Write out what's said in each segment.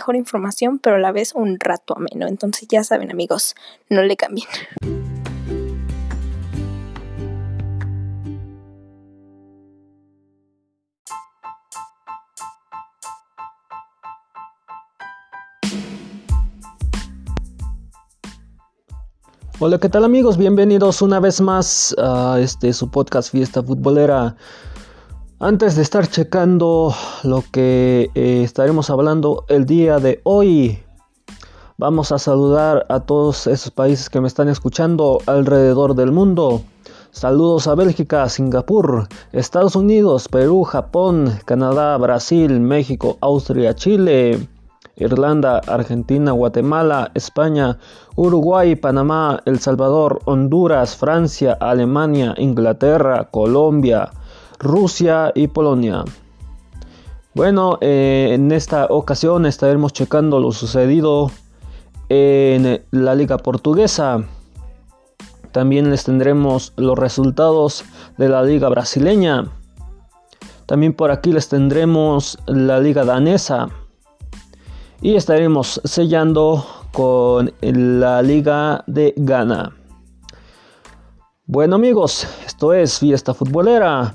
mejor información, pero a la vez un rato ameno. Entonces ya saben amigos, no le cambien. Hola, ¿qué tal amigos? Bienvenidos una vez más a este su podcast Fiesta Futbolera. Antes de estar checando lo que eh, estaremos hablando el día de hoy, vamos a saludar a todos esos países que me están escuchando alrededor del mundo. Saludos a Bélgica, Singapur, Estados Unidos, Perú, Japón, Canadá, Brasil, México, Austria, Chile, Irlanda, Argentina, Guatemala, España, Uruguay, Panamá, El Salvador, Honduras, Francia, Alemania, Inglaterra, Colombia, Rusia y Polonia. Bueno, eh, en esta ocasión estaremos checando lo sucedido en la liga portuguesa. También les tendremos los resultados de la liga brasileña. También por aquí les tendremos la liga danesa. Y estaremos sellando con la liga de Ghana. Bueno amigos, esto es Fiesta Futbolera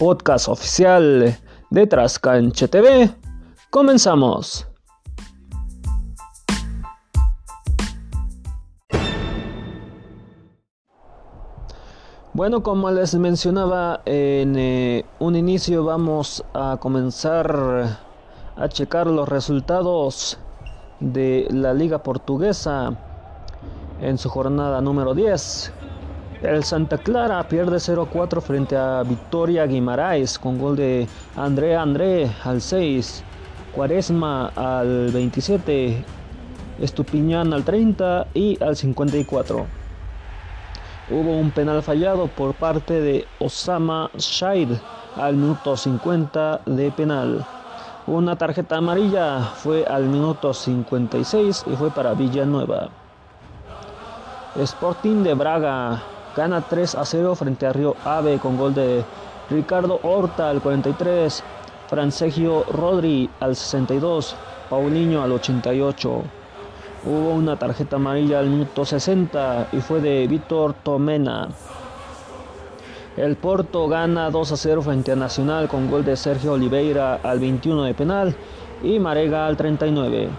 podcast oficial de Trascanche TV. Comenzamos. Bueno, como les mencionaba en eh, un inicio, vamos a comenzar a checar los resultados de la Liga Portuguesa en su jornada número 10. El Santa Clara pierde 0-4 frente a Victoria Guimaraes con gol de André André al 6, Cuaresma al 27, Estupiñán al 30 y al 54. Hubo un penal fallado por parte de Osama Shaid al minuto 50 de penal. Una tarjeta amarilla fue al minuto 56 y fue para Villanueva. Sporting de Braga Gana 3 a 0 frente a Río Ave con gol de Ricardo Horta al 43, Francegio Rodri al 62, Paulinho al 88. Hubo una tarjeta amarilla al minuto 60 y fue de Víctor Tomena. El Porto gana 2 a 0 frente a Nacional con gol de Sergio Oliveira al 21 de penal y Marega al 39.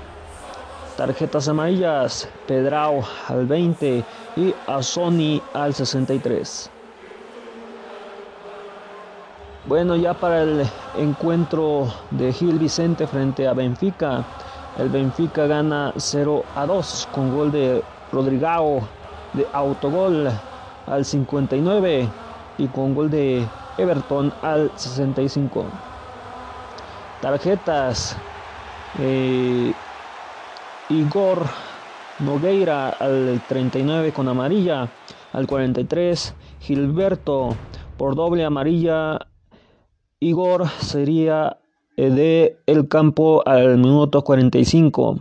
Tarjetas amarillas, Pedrao al 20 y Sony al 63. Bueno, ya para el encuentro de Gil Vicente frente a Benfica, el Benfica gana 0 a 2 con gol de Rodrigao de autogol al 59 y con gol de Everton al 65. Tarjetas. Eh, Igor Nogueira al 39 con amarilla, al 43 Gilberto por doble amarilla. Igor sería eh, de el campo al minuto 45.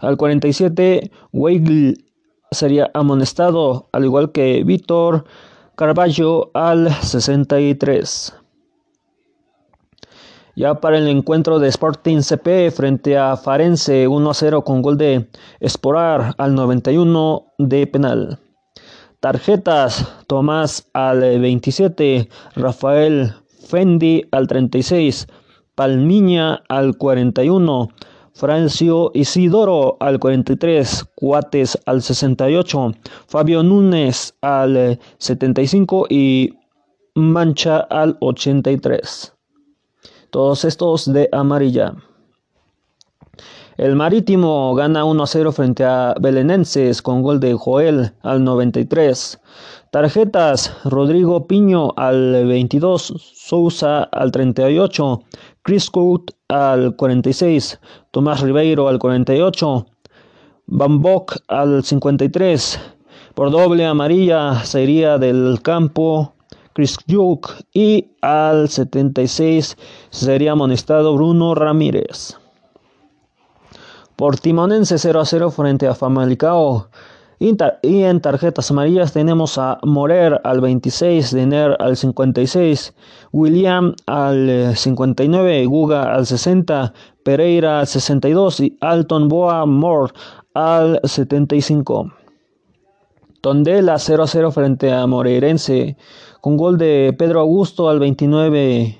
Al 47 Weigl sería amonestado, al igual que Víctor Carballo al 63. Ya para el encuentro de Sporting CP frente a Farense 1-0 con gol de Esporar al 91 de penal. Tarjetas Tomás al 27, Rafael Fendi al 36, Palmiña al 41, Francio Isidoro al 43, Cuates al 68, Fabio Núñez al 75 y Mancha al 83. Todos estos de amarilla. El Marítimo gana 1 a 0 frente a Belenenses con gol de Joel al 93. Tarjetas Rodrigo Piño al 22, Sousa al 38, Chris Coot al 46, Tomás Ribeiro al 48, Bambok al 53, por doble amarilla sería del campo Chris Duke y al 76 sería amonestado Bruno Ramírez. Por Timonense 0 a 0 frente a Famalicao. Y en tarjetas amarillas tenemos a Morer al 26, Denner al 56, William al 59, Guga al 60, Pereira al 62 y Alton Boa Moore al 75. Tondela 0 a 0 frente a Moreirense con gol de Pedro Augusto al 29,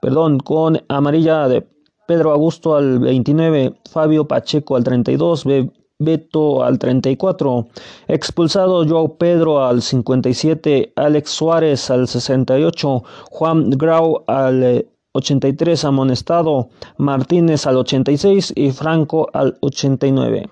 perdón, con amarilla de Pedro Augusto al 29, Fabio Pacheco al 32, Beto al 34, expulsado Joao Pedro al 57, Alex Suárez al 68, Juan Grau al 83 amonestado, Martínez al 86 y Franco al 89.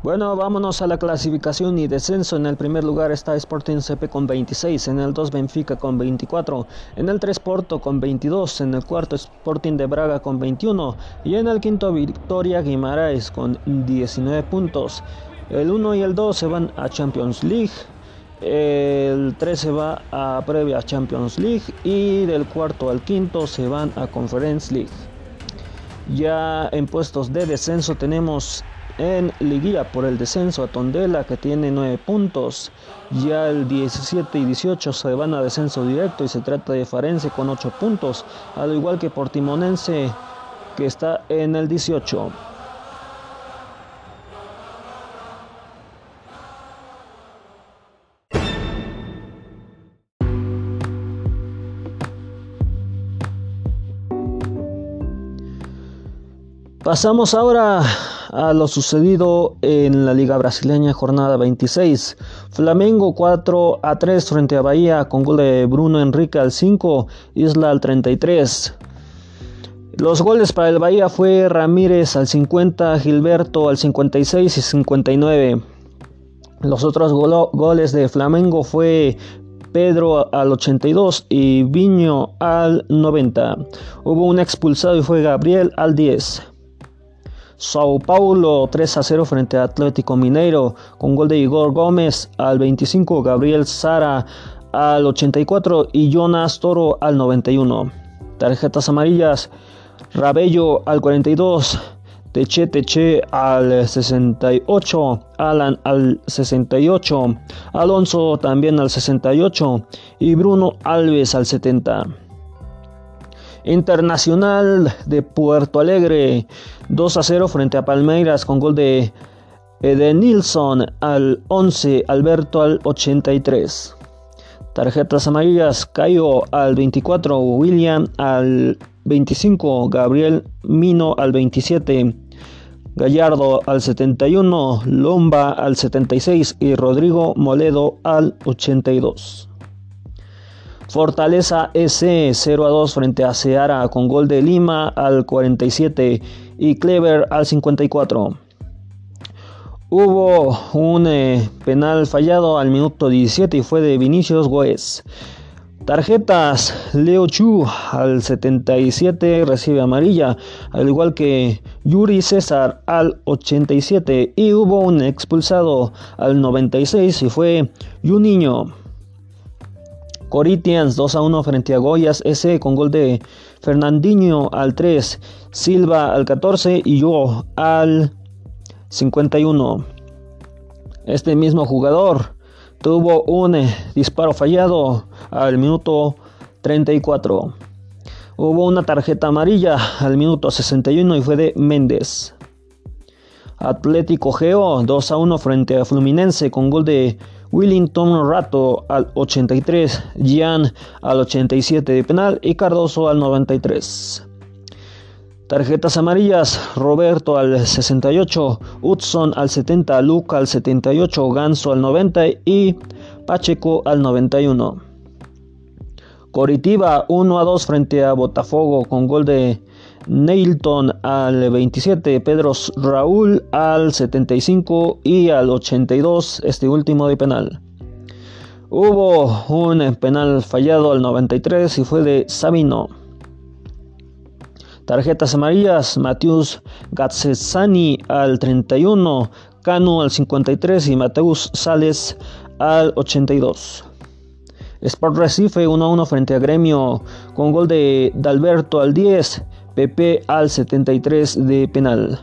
Bueno, vámonos a la clasificación y descenso. En el primer lugar está Sporting CP con 26, en el 2 Benfica con 24, en el 3 Porto con 22, en el cuarto Sporting de Braga con 21 y en el quinto Victoria Guimaraes con 19 puntos. El 1 y el 2 se van a Champions League. El 3 se va a previa Champions League y del cuarto al quinto se van a Conference League. Ya en puestos de descenso tenemos en liguilla por el descenso a Tondela que tiene 9 puntos. Ya el 17 y 18 se van a descenso directo y se trata de Farense con 8 puntos, al igual que Portimonense que está en el 18. Pasamos ahora a lo sucedido en la Liga Brasileña jornada 26. Flamengo 4 a 3 frente a Bahía con gol de Bruno Enrique al 5, Isla al 33. Los goles para el Bahía fue Ramírez al 50, Gilberto al 56 y 59. Los otros goles de Flamengo fue Pedro al 82 y Viño al 90. Hubo un expulsado y fue Gabriel al 10. Sao Paulo 3 a 0 frente a Atlético Mineiro con gol de Igor Gómez al 25, Gabriel Sara al 84 y Jonas Toro al 91. Tarjetas amarillas, Rabello al 42, Teche Teche al 68, Alan al 68, Alonso también al 68 y Bruno Alves al 70. Internacional de Puerto Alegre 2 a 0 frente a Palmeiras con gol de Edenilson al 11, Alberto al 83. Tarjetas amarillas, Caio al 24, William al 25, Gabriel Mino al 27, Gallardo al 71, Lomba al 76 y Rodrigo Moledo al 82. Fortaleza S 0 a 2 frente a Seara con gol de Lima al 47 y Clever al 54. Hubo un eh, penal fallado al minuto 17 y fue de Vinicius Goes. Tarjetas, Leo Chu al 77 recibe amarilla, al igual que Yuri César al 87 y hubo un expulsado al 96 y fue Juninho. Corinthians 2 a 1 frente a Goyas S con gol de Fernandinho al 3, Silva al 14 y yo al 51. Este mismo jugador tuvo un eh, disparo fallado al minuto 34. Hubo una tarjeta amarilla al minuto 61 y fue de Méndez. Atlético Geo 2 a 1 frente a Fluminense con gol de Willington Rato al 83, Gian al 87 de penal y Cardoso al 93. Tarjetas amarillas, Roberto al 68, Hudson al 70, Luca al 78, Ganso al 90 y Pacheco al 91. Coritiba 1 a 2 frente a Botafogo con gol de Neilton al 27, Pedro Raúl al 75 y al 82, este último de penal. Hubo un penal fallado al 93 y fue de Sabino. Tarjetas amarillas, Matius Gazzesani al 31, Cano al 53 y Mateus Sales al 82. Sport Recife 1-1 frente a Gremio con gol de Dalberto al 10, Pepe al 73 de penal.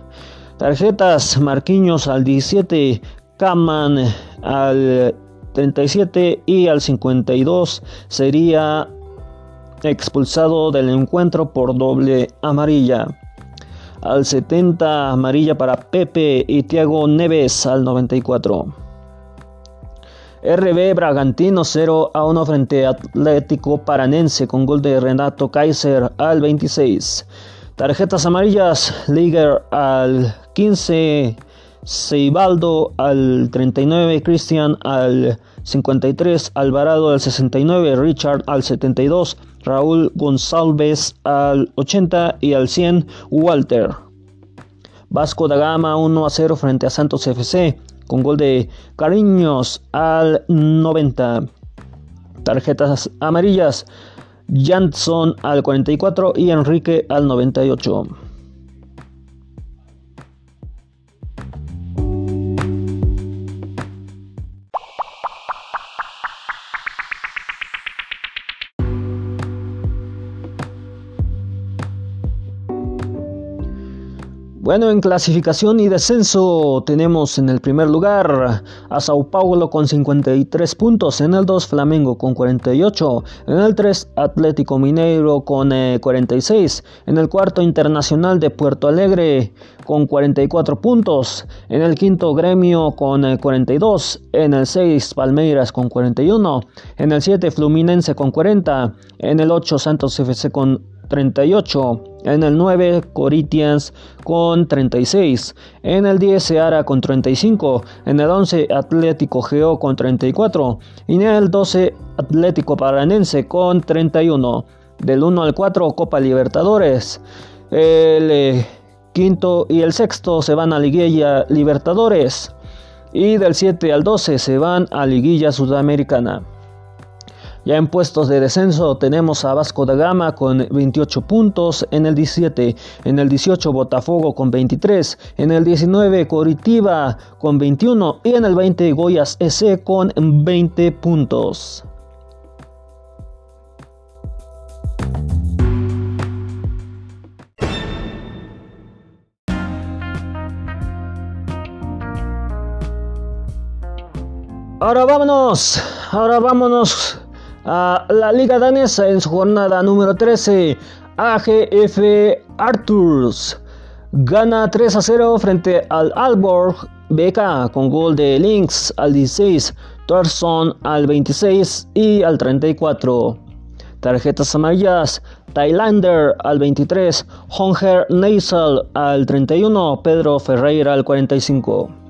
Tarjetas Marquinhos al 17, Kaman al 37 y al 52 sería expulsado del encuentro por doble amarilla. Al 70 amarilla para Pepe y Thiago Neves al 94. RB Bragantino 0 a 1 frente a Atlético Paranense con gol de Renato Kaiser al 26. Tarjetas amarillas, Liger al 15, Seibaldo al 39, Cristian al 53, Alvarado al 69, Richard al 72, Raúl González al 80 y al 100 Walter. Vasco da Gama 1 a 0 frente a Santos FC con gol de Cariños al 90. Tarjetas amarillas Jansson al 44 y Enrique al 98. Bueno, en clasificación y descenso tenemos en el primer lugar a Sao Paulo con 53 puntos, en el 2 Flamengo con 48, en el 3 Atlético Mineiro con 46, eh, en el cuarto Internacional de Puerto Alegre con 44 puntos, en el quinto Gremio con 42, eh, en el 6 Palmeiras con 41, en el 7 Fluminense con 40, en el 8 Santos FC con 38. En el 9, Corinthians con 36. En el 10, Seara con 35. En el 11, Atlético Geo con 34. Y en el 12, Atlético Paranense con 31. Del 1 al 4, Copa Libertadores. El eh, quinto y el sexto se van a Liguilla Libertadores. Y del 7 al 12 se van a Liguilla Sudamericana. Ya en puestos de descenso tenemos a Vasco da Gama con 28 puntos en el 17, en el 18 Botafogo con 23, en el 19 Coritiba con 21 y en el 20 Goyas S con 20 puntos. Ahora vámonos, ahora vámonos a la Liga Danesa en su jornada número 13. AGF Arthurs gana 3 a 0 frente al Alborg BK con gol de Lynx al 16, Thorson al 26 y al 34. Tarjetas amarillas, Thailander al 23, Honger Nasal al 31, Pedro Ferreira al 45.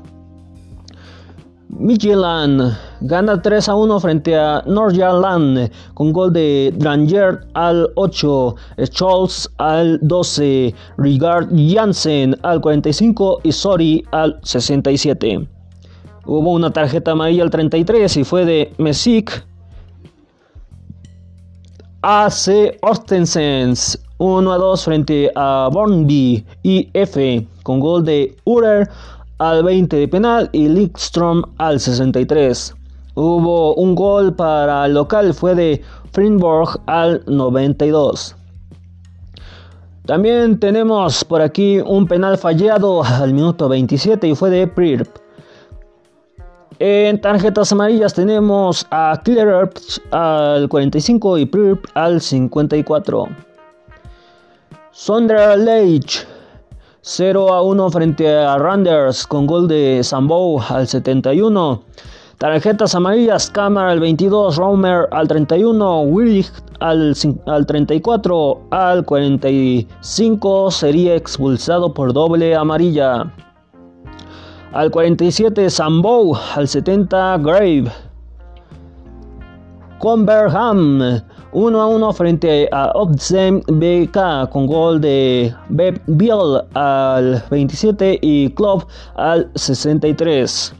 Midtjylland gana 3 a 1 frente a Nordjylland con gol de Dranger al 8, Scholz al 12, Rigard Jansen al 45 y Sori al 67. Hubo una tarjeta amarilla al 33 y fue de Messick AC Ostensens 1 a 2 frente a Bornby y F con gol de Urer al 20 de penal y Lickstrom al 63. Hubo un gol para el local, fue de Frinborg al 92. También tenemos por aquí un penal fallado al minuto 27 y fue de Prirp. En tarjetas amarillas tenemos a Clearer al 45 y Prirp al 54. Sondra Leitch 0 a 1 frente a Randers con gol de Sambo al 71. Tarjetas amarillas, Cámara al 22, Romer al 31, Willig al, al 34, al 45 sería expulsado por doble amarilla. Al 47, Sambo, al 70, Grave. Conberham 1 a 1 frente a Opzem BK con gol de Beb Biel al 27 y Club al 63.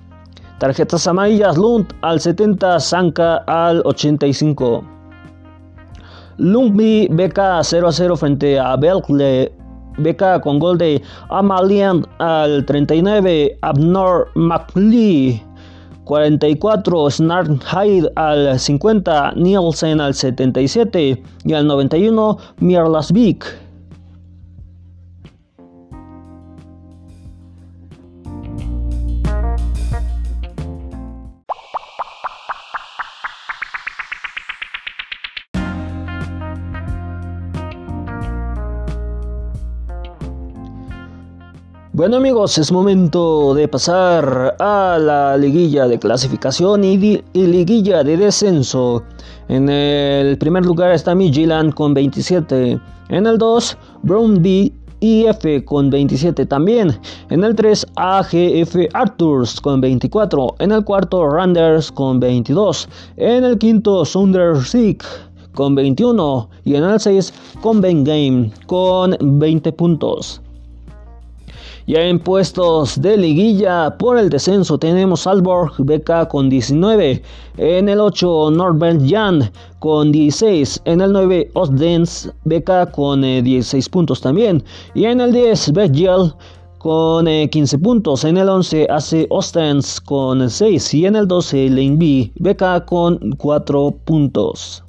Tarjetas amarillas Lund al 70, Sanka al 85. Lumbi BK 0 a 0 frente a Belgle BK con gol de Amalian al 39, Abnor McLee 44, Snark al 50, Nielsen al 77 y al 91, Mierlasvik. Bueno amigos, es momento de pasar a la liguilla de clasificación y, liguilla de descenso. En el primer lugar está Midtjylland con 27. En el 2, Brown B IF con 27 también. En el 3, AGF Arthurs con 24. En el cuarto, Randers con 22. En el quinto, Sundersik con 21. Y en el 6, Conven Game con 20 puntos. Ya en puestos de liguilla por el descenso tenemos Alborg BK con 19. En el 8 Norbert Jan con 16. En el 9 Osdens BK con 16 eh, puntos también. Y en el 10 Betgel con 15 eh, puntos. En el 11 hace Ostens con 6. Y en el 12 Lane B BK con 4 puntos.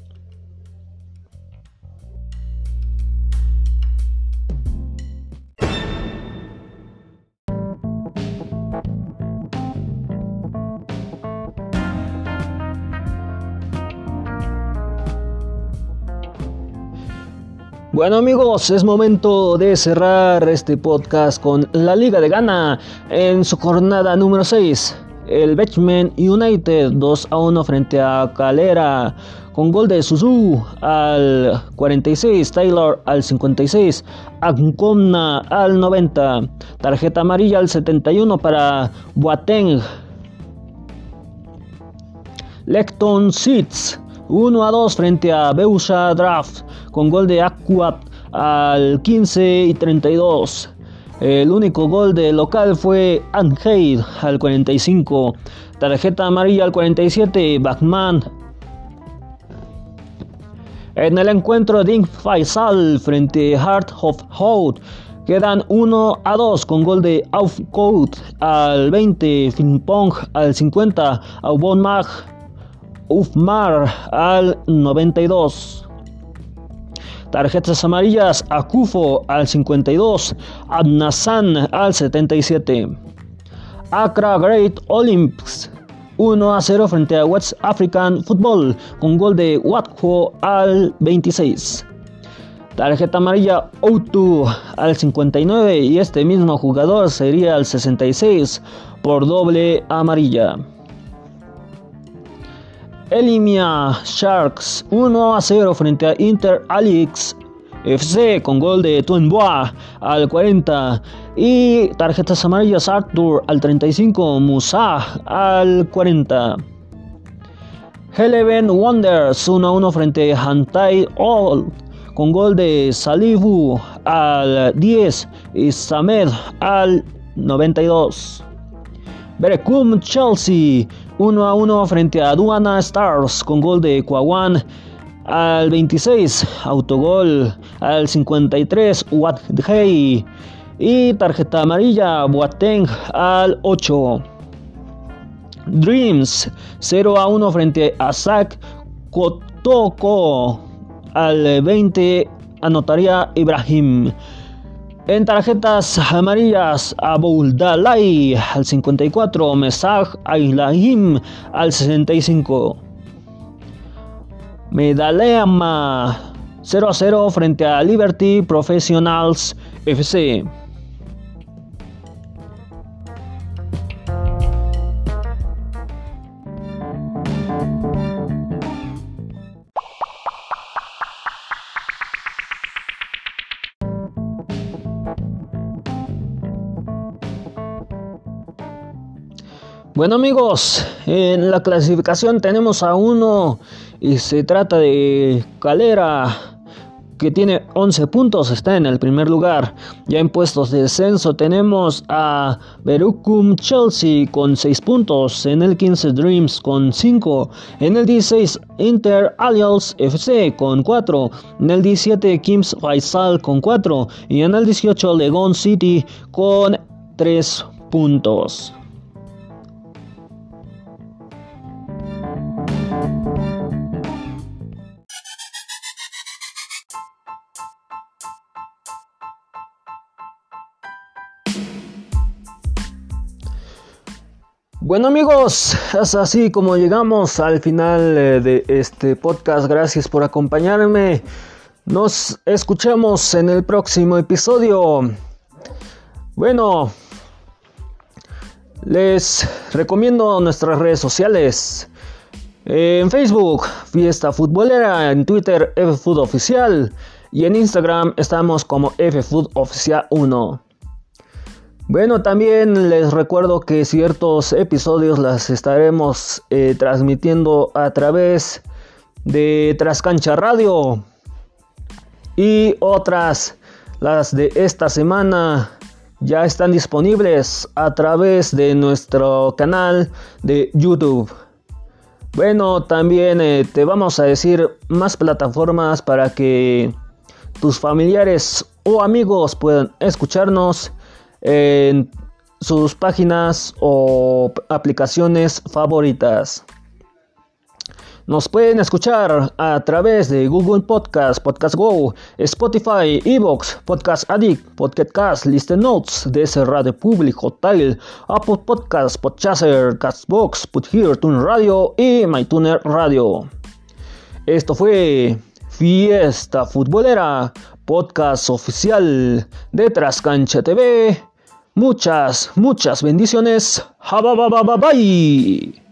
Bueno amigos, es momento de cerrar este podcast con la Liga de Ghana en su jornada número 6. El Batchman United 2 a 1 frente a Calera con gol de Suzu al 46, Taylor al 56, Ancomna al 90, tarjeta amarilla al 71 para Boateng. Lecton Seeds 1 a 2 frente a Beusa Draft con gol de Aquat al 15 y 32. El único gol de local fue Angel al 45. Tarjeta amarilla al 47. Batman. En el encuentro Ding Faisal frente a Heart of Hout quedan 1 a 2 con gol de Aufcoat al 20. Finpong al 50. Aubon Mag Ufmar al 92. Tarjetas amarillas, Akufo al 52, Abnasan al 77. Accra Great Olympics 1 a 0 frente a West African Football con gol de Watco al 26. Tarjeta amarilla Outu al 59 y este mismo jugador sería al 66 por doble amarilla. Elimia Sharks 1 a 0 frente a Inter Alex FC con gol de Tuenboa al 40 y tarjetas amarillas Arthur al 35, Musa al 40. Eleven Wonders 1 a 1 frente a Hantai All con gol de Salivu al 10 y Samed al 92. Berecum Chelsea 1 a 1 frente a Aduana Stars con gol de Kwawan al 26, autogol al 53, Wadhei y tarjeta amarilla Boateng al 8. Dreams 0 a 1 frente a Zak Kotoko al 20 anotaría Ibrahim. En tarjetas amarillas, Dalai al 54, Mesaj Ailahim al 65. Medaleama 0 a 0 frente a Liberty Professionals FC. Bueno amigos, en la clasificación tenemos a uno y se trata de Calera que tiene 11 puntos, está en el primer lugar. Ya en puestos de descenso tenemos a Berucum Chelsea con 6 puntos, en el 15 Dreams con 5, en el 16 Inter Alliance FC con 4, en el 17 Kims Faisal con 4 y en el 18 Legon City con 3 puntos. Bueno amigos, es así como llegamos al final eh, de este podcast. Gracias por acompañarme. Nos escuchamos en el próximo episodio. Bueno, les recomiendo nuestras redes sociales. En Facebook, Fiesta Futbolera, en Twitter, FFood Oficial y en Instagram estamos como FFood Oficial 1. Bueno, también les recuerdo que ciertos episodios las estaremos eh, transmitiendo a través de Trascancha Radio y otras, las de esta semana, ya están disponibles a través de nuestro canal de YouTube. Bueno, también eh, te vamos a decir más plataformas para que tus familiares o amigos puedan escucharnos en sus páginas o aplicaciones favoritas. Nos pueden escuchar a través de Google Podcast, Podcast Go, Spotify, Evox, Podcast Addict, Podcast Cast, Listen Notes, DS Radio Public, Hotel, Apple Podcast, Podchaser, Castbox, Put Here, Tune Radio y MyTuner Radio. Esto fue Fiesta Futbolera, podcast oficial de Trascancha TV. Muchas, muchas bendiciones. Bye.